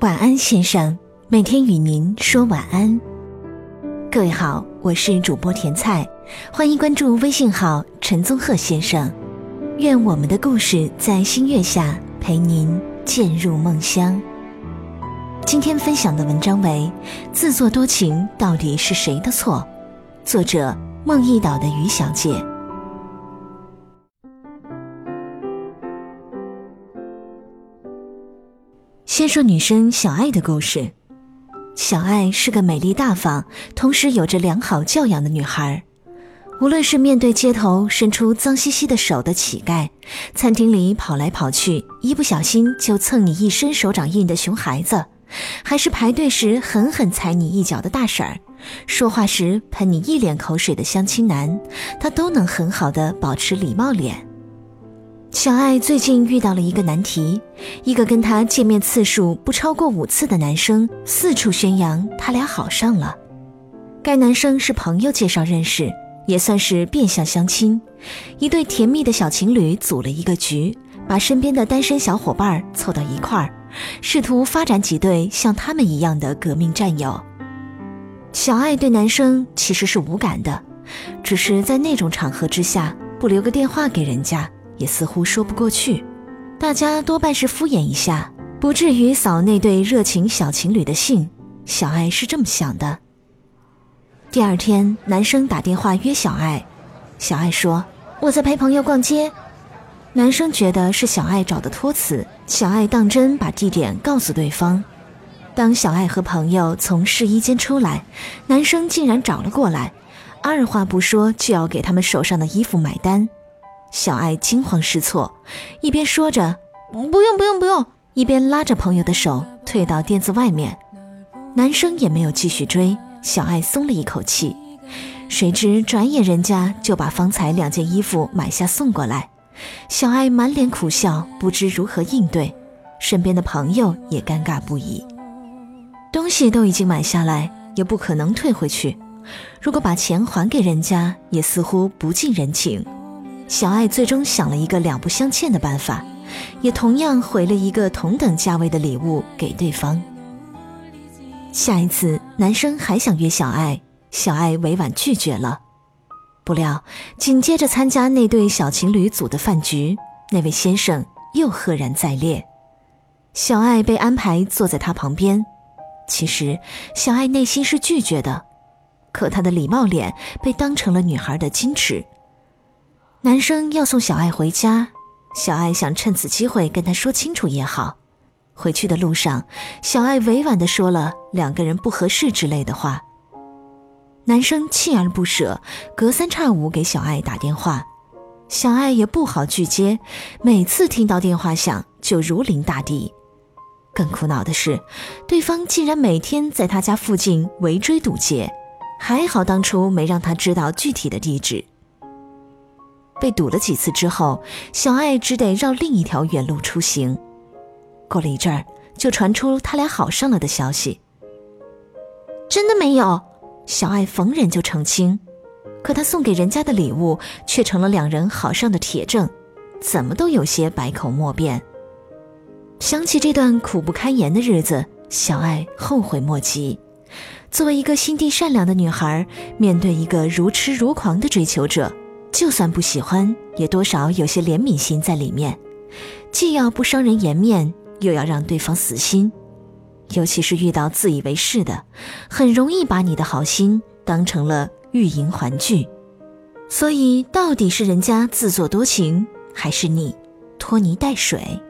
晚安，先生。每天与您说晚安。各位好，我是主播甜菜，欢迎关注微信号陈宗鹤先生。愿我们的故事在星月下陪您渐入梦乡。今天分享的文章为《自作多情到底是谁的错》，作者梦一岛的于小姐。先说女生小爱的故事。小爱是个美丽大方，同时有着良好教养的女孩。无论是面对街头伸出脏兮兮的手的乞丐，餐厅里跑来跑去一不小心就蹭你一身手掌印的熊孩子，还是排队时狠狠踩你一脚的大婶儿，说话时喷你一脸口水的相亲男，她都能很好的保持礼貌脸。小爱最近遇到了一个难题，一个跟她见面次数不超过五次的男生四处宣扬他俩好上了。该男生是朋友介绍认识，也算是变相相亲。一对甜蜜的小情侣组了一个局，把身边的单身小伙伴凑到一块儿，试图发展几对像他们一样的革命战友。小爱对男生其实是无感的，只是在那种场合之下不留个电话给人家。也似乎说不过去，大家多半是敷衍一下，不至于扫那对热情小情侣的兴。小爱是这么想的。第二天，男生打电话约小爱，小爱说：“我在陪朋友逛街。”男生觉得是小爱找的托词，小爱当真把地点告诉对方。当小爱和朋友从试衣间出来，男生竟然找了过来，二话不说就要给他们手上的衣服买单。小爱惊慌失措，一边说着“不用不用不用”，一边拉着朋友的手退到店子外面。男生也没有继续追，小爱松了一口气。谁知转眼人家就把方才两件衣服买下送过来，小爱满脸苦笑，不知如何应对。身边的朋友也尴尬不已。东西都已经买下来，也不可能退回去。如果把钱还给人家，也似乎不近人情。小爱最终想了一个两不相欠的办法，也同样回了一个同等价位的礼物给对方。下一次，男生还想约小爱，小爱委婉拒绝了。不料，紧接着参加那对小情侣组的饭局，那位先生又赫然在列。小爱被安排坐在他旁边。其实，小爱内心是拒绝的，可她的礼貌脸被当成了女孩的矜持。男生要送小爱回家，小爱想趁此机会跟他说清楚也好。回去的路上，小爱委婉地说了两个人不合适之类的话。男生锲而不舍，隔三差五给小爱打电话，小爱也不好拒接，每次听到电话响就如临大敌。更苦恼的是，对方竟然每天在他家附近围追堵截，还好当初没让他知道具体的地址。被堵了几次之后，小爱只得绕另一条远路出行。过了一阵儿，就传出他俩好上了的消息。真的没有，小爱逢人就澄清。可他送给人家的礼物却成了两人好上的铁证，怎么都有些百口莫辩。想起这段苦不堪言的日子，小爱后悔莫及。作为一个心地善良的女孩，面对一个如痴如狂的追求者。就算不喜欢，也多少有些怜悯心在里面，既要不伤人颜面，又要让对方死心。尤其是遇到自以为是的，很容易把你的好心当成了欲迎还拒。所以，到底是人家自作多情，还是你拖泥带水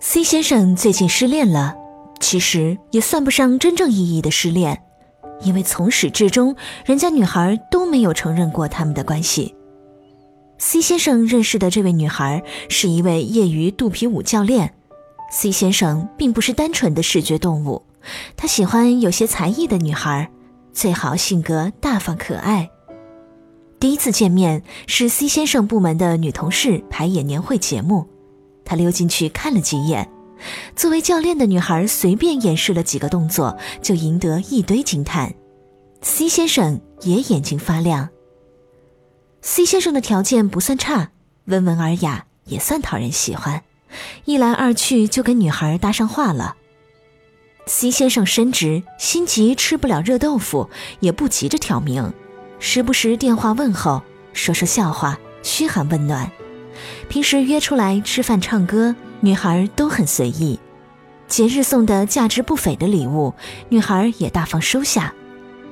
？C 先生最近失恋了。其实也算不上真正意义的失恋，因为从始至终，人家女孩都没有承认过他们的关系。C 先生认识的这位女孩是一位业余肚皮舞教练。C 先生并不是单纯的视觉动物，他喜欢有些才艺的女孩，最好性格大方可爱。第一次见面是 C 先生部门的女同事排演年会节目，他溜进去看了几眼。作为教练的女孩随便演示了几个动作，就赢得一堆惊叹。C 先生也眼睛发亮。C 先生的条件不算差，温文尔雅，也算讨人喜欢，一来二去就跟女孩搭上话了。C 先生深职，心急吃不了热豆腐，也不急着挑明，时不时电话问候，说说笑话，嘘寒问暖。平时约出来吃饭唱歌，女孩都很随意。节日送的价值不菲的礼物，女孩也大方收下。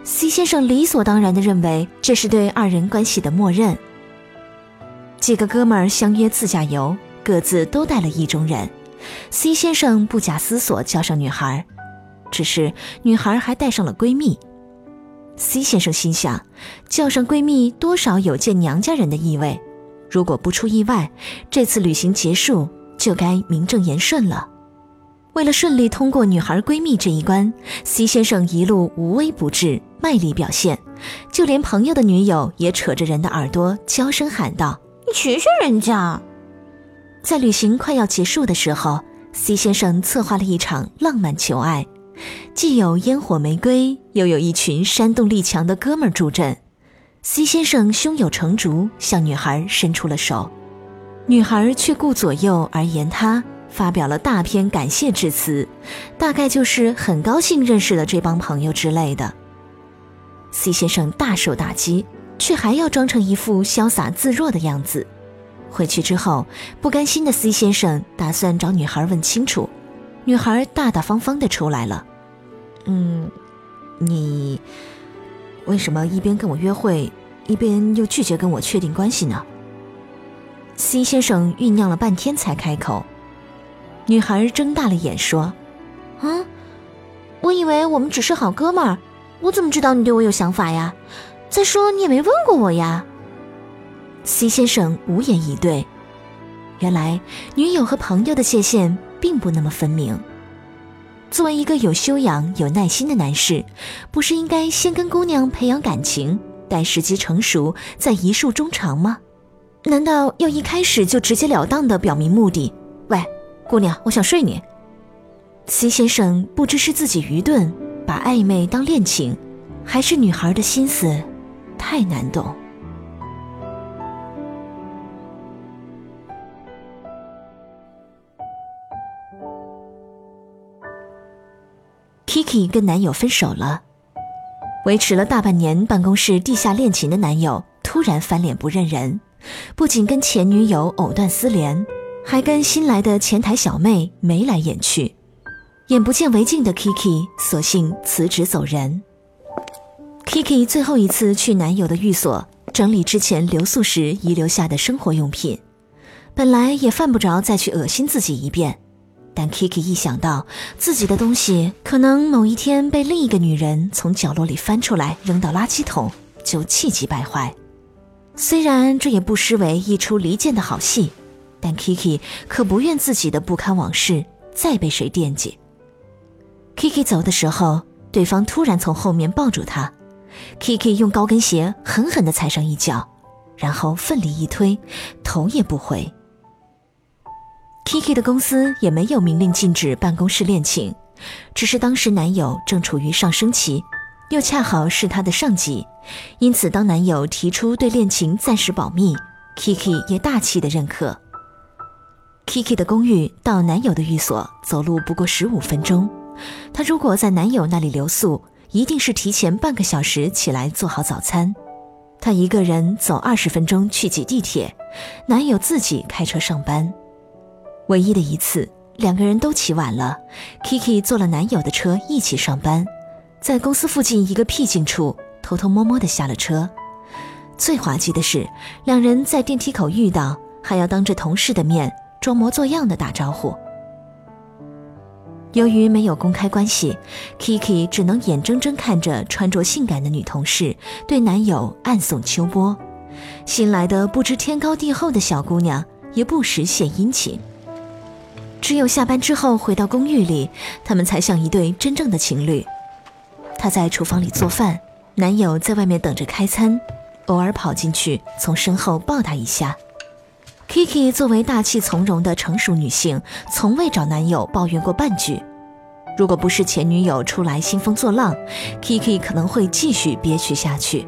C 先生理所当然地认为这是对二人关系的默认。几个哥们儿相约自驾游，各自都带了意中人。C 先生不假思索叫上女孩，只是女孩还带上了闺蜜。C 先生心想，叫上闺蜜多少有见娘家人的意味。如果不出意外，这次旅行结束就该名正言顺了。为了顺利通过女孩闺蜜这一关，C 先生一路无微不至，卖力表现，就连朋友的女友也扯着人的耳朵娇声喊道：“你学学人家。”在旅行快要结束的时候，C 先生策划了一场浪漫求爱，既有烟火玫瑰，又有一群煽动力强的哥们助阵。C 先生胸有成竹，向女孩伸出了手，女孩却顾左右而言他。发表了大篇感谢致辞，大概就是很高兴认识了这帮朋友之类的。C 先生大受打击，却还要装成一副潇洒自若的样子。回去之后，不甘心的 C 先生打算找女孩问清楚。女孩大大方方的出来了：“嗯，你为什么一边跟我约会，一边又拒绝跟我确定关系呢？”C 先生酝酿了半天才开口。女孩睁大了眼说：“啊，我以为我们只是好哥们儿，我怎么知道你对我有想法呀？再说你也没问过我呀。”C 先生无言以对。原来女友和朋友的界限并不那么分明。作为一个有修养、有耐心的男士，不是应该先跟姑娘培养感情，待时机成熟再一诉衷肠吗？难道要一开始就直截了当的表明目的？喂！姑娘，我想睡你。C 先生不知是自己愚钝，把暧昧当恋情，还是女孩的心思太难懂。Kiki 跟男友分手了，维持了大半年办公室地下恋情的男友突然翻脸不认人，不仅跟前女友藕断丝连。还跟新来的前台小妹眉来眼去，眼不见为净的 Kiki 索性辞职走人。Kiki 最后一次去男友的寓所整理之前留宿时遗留下的生活用品，本来也犯不着再去恶心自己一遍，但 Kiki 一想到自己的东西可能某一天被另一个女人从角落里翻出来扔到垃圾桶，就气急败坏。虽然这也不失为一出离间的好戏。但 Kiki 可不愿自己的不堪往事再被谁惦记。Kiki 走的时候，对方突然从后面抱住她，Kiki 用高跟鞋狠狠地踩上一脚，然后奋力一推，头也不回。Kiki 的公司也没有明令禁止办公室恋情，只是当时男友正处于上升期，又恰好是她的上级，因此当男友提出对恋情暂时保密，Kiki 也大气的认可。Kiki 的公寓到男友的寓所走路不过十五分钟。她如果在男友那里留宿，一定是提前半个小时起来做好早餐。她一个人走二十分钟去挤地铁，男友自己开车上班。唯一的一次，两个人都起晚了，Kiki 坐了男友的车一起上班，在公司附近一个僻静处偷偷摸摸的下了车。最滑稽的是，两人在电梯口遇到，还要当着同事的面。装模作样的打招呼。由于没有公开关系，Kiki 只能眼睁睁看着穿着性感的女同事对男友暗送秋波，新来的不知天高地厚的小姑娘也不时献殷勤。只有下班之后回到公寓里，他们才像一对真正的情侣。她在厨房里做饭，男友在外面等着开餐，偶尔跑进去从身后抱她一下。Kiki 作为大气从容的成熟女性，从未找男友抱怨过半句。如果不是前女友出来兴风作浪，Kiki 可能会继续憋屈下去。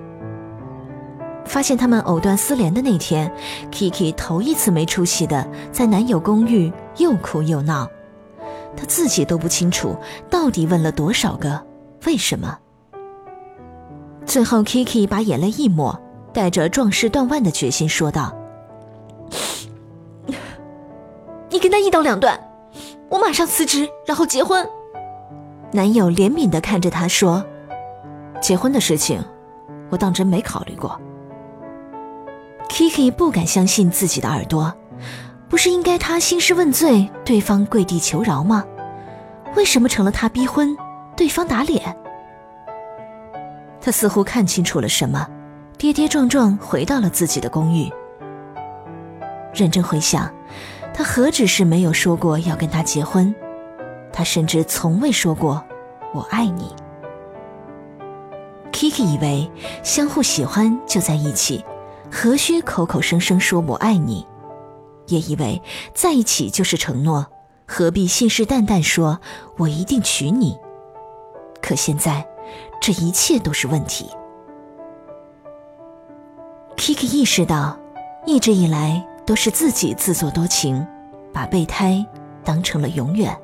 发现他们藕断丝连的那天，Kiki 头一次没出息的在男友公寓又哭又闹，她自己都不清楚到底问了多少个为什么。最后，Kiki 把眼泪一抹，带着壮士断腕的决心说道：“你跟他一刀两断，我马上辞职，然后结婚。”男友怜悯的看着她说：“结婚的事情，我当真没考虑过。” Kiki 不敢相信自己的耳朵，不是应该他兴师问罪，对方跪地求饶吗？为什么成了他逼婚，对方打脸？他似乎看清楚了什么，跌跌撞撞回到了自己的公寓。认真回想，他何止是没有说过要跟他结婚，他甚至从未说过“我爱你”。Kiki 以为相互喜欢就在一起。何须口口声声说我爱你？也以为在一起就是承诺，何必信誓旦旦说我一定娶你？可现在，这一切都是问题。Kiki 意识到，一直以来都是自己自作多情，把备胎当成了永远。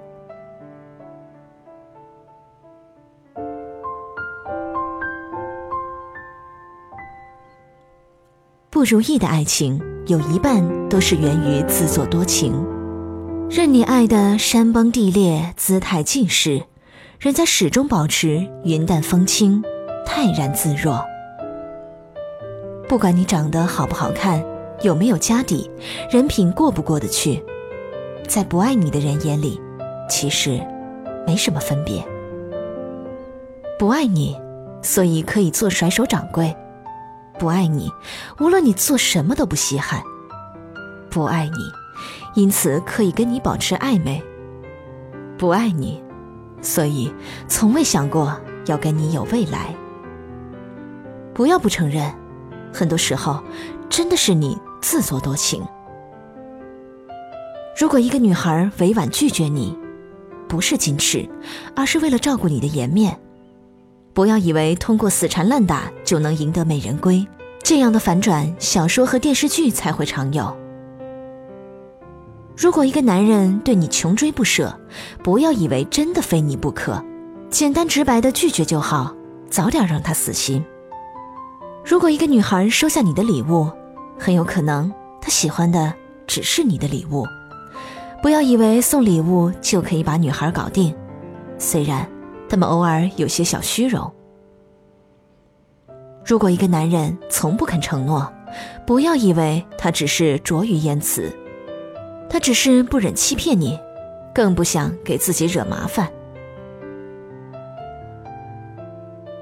不如意的爱情有一半都是源于自作多情，任你爱的山崩地裂、姿态尽失，人家始终保持云淡风轻、泰然自若。不管你长得好不好看，有没有家底，人品过不过得去，在不爱你的人眼里，其实没什么分别。不爱你，所以可以做甩手掌柜。不爱你，无论你做什么都不稀罕。不爱你，因此可以跟你保持暧昧。不爱你，所以从未想过要跟你有未来。不要不承认，很多时候真的是你自作多情。如果一个女孩委婉拒绝你，不是矜持，而是为了照顾你的颜面。不要以为通过死缠烂打就能赢得美人归，这样的反转小说和电视剧才会常有。如果一个男人对你穷追不舍，不要以为真的非你不可，简单直白的拒绝就好，早点让他死心。如果一个女孩收下你的礼物，很有可能她喜欢的只是你的礼物。不要以为送礼物就可以把女孩搞定，虽然。他们偶尔有些小虚荣。如果一个男人从不肯承诺，不要以为他只是拙于言辞，他只是不忍欺骗你，更不想给自己惹麻烦。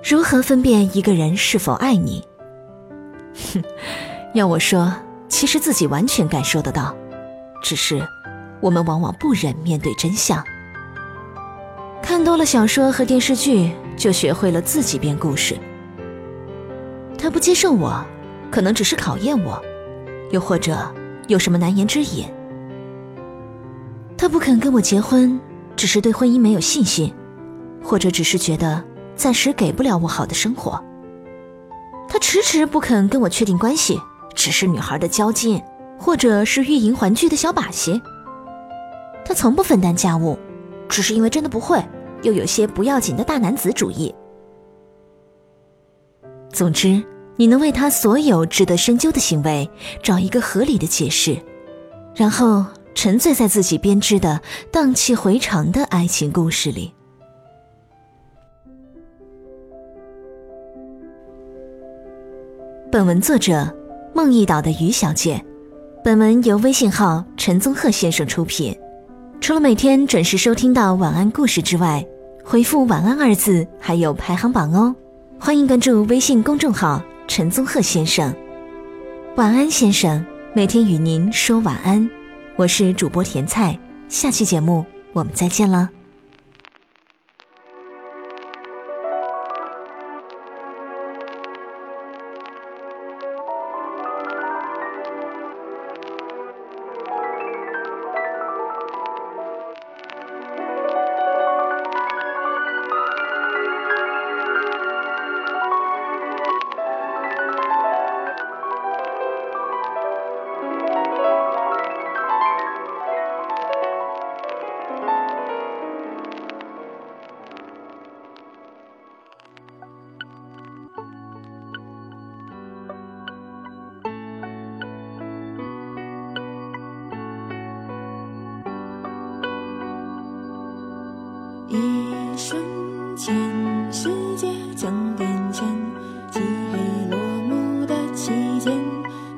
如何分辨一个人是否爱你？哼，要我说，其实自己完全感受得到，只是我们往往不忍面对真相。看多了小说和电视剧，就学会了自己编故事。他不接受我，可能只是考验我，又或者有什么难言之隐。他不肯跟我结婚，只是对婚姻没有信心，或者只是觉得暂时给不了我好的生活。他迟迟不肯跟我确定关系，只是女孩的交际，或者是欲迎还拒的小把戏。他从不分担家务。只是因为真的不会，又有些不要紧的大男子主义。总之，你能为他所有值得深究的行为找一个合理的解释，然后沉醉在自己编织的荡气回肠的爱情故事里。本文作者：梦一岛的于小姐，本文由微信号陈宗鹤先生出品。除了每天准时收听到晚安故事之外，回复“晚安”二字还有排行榜哦。欢迎关注微信公众号“陈宗鹤先生”。晚安，先生，每天与您说晚安。我是主播甜菜，下期节目我们再见了。一瞬间，世界将变迁，漆黑落幕的期间，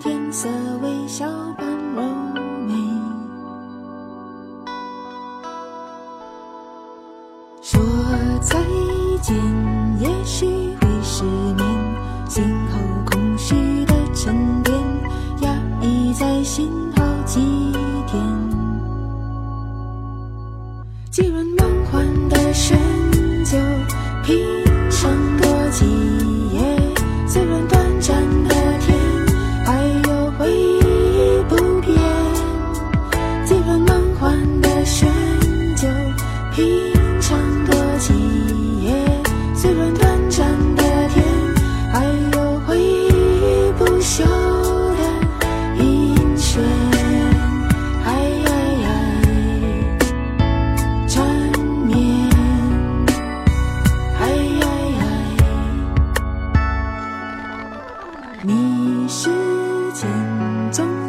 天色微笑般柔美。说再见，也许会失眠，心后空虚的沉淀，压抑在心好几天。既然那。时间总